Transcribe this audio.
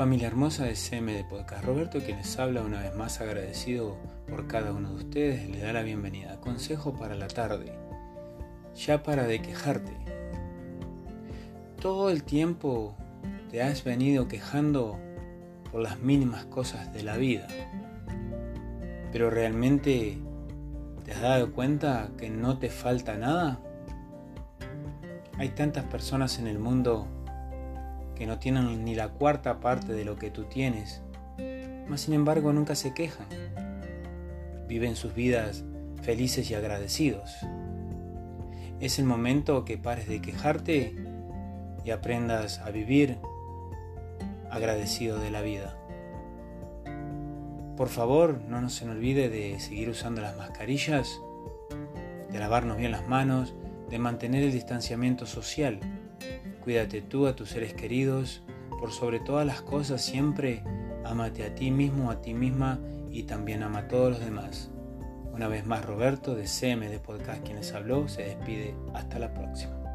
Familia hermosa de CM de Podcast, Roberto quien les habla una vez más agradecido por cada uno de ustedes, le da la bienvenida. Consejo para la tarde, ya para de quejarte. Todo el tiempo te has venido quejando por las mínimas cosas de la vida, pero realmente te has dado cuenta que no te falta nada. Hay tantas personas en el mundo que no tienen ni la cuarta parte de lo que tú tienes, mas sin embargo nunca se quejan. Viven sus vidas felices y agradecidos. Es el momento que pares de quejarte y aprendas a vivir agradecido de la vida. Por favor, no nos se nos olvide de seguir usando las mascarillas, de lavarnos bien las manos, de mantener el distanciamiento social Cuídate tú, a tus seres queridos, por sobre todas las cosas siempre amate a ti mismo, a ti misma y también ama a todos los demás. Una vez más Roberto de CM de Podcast quienes habló se despide hasta la próxima.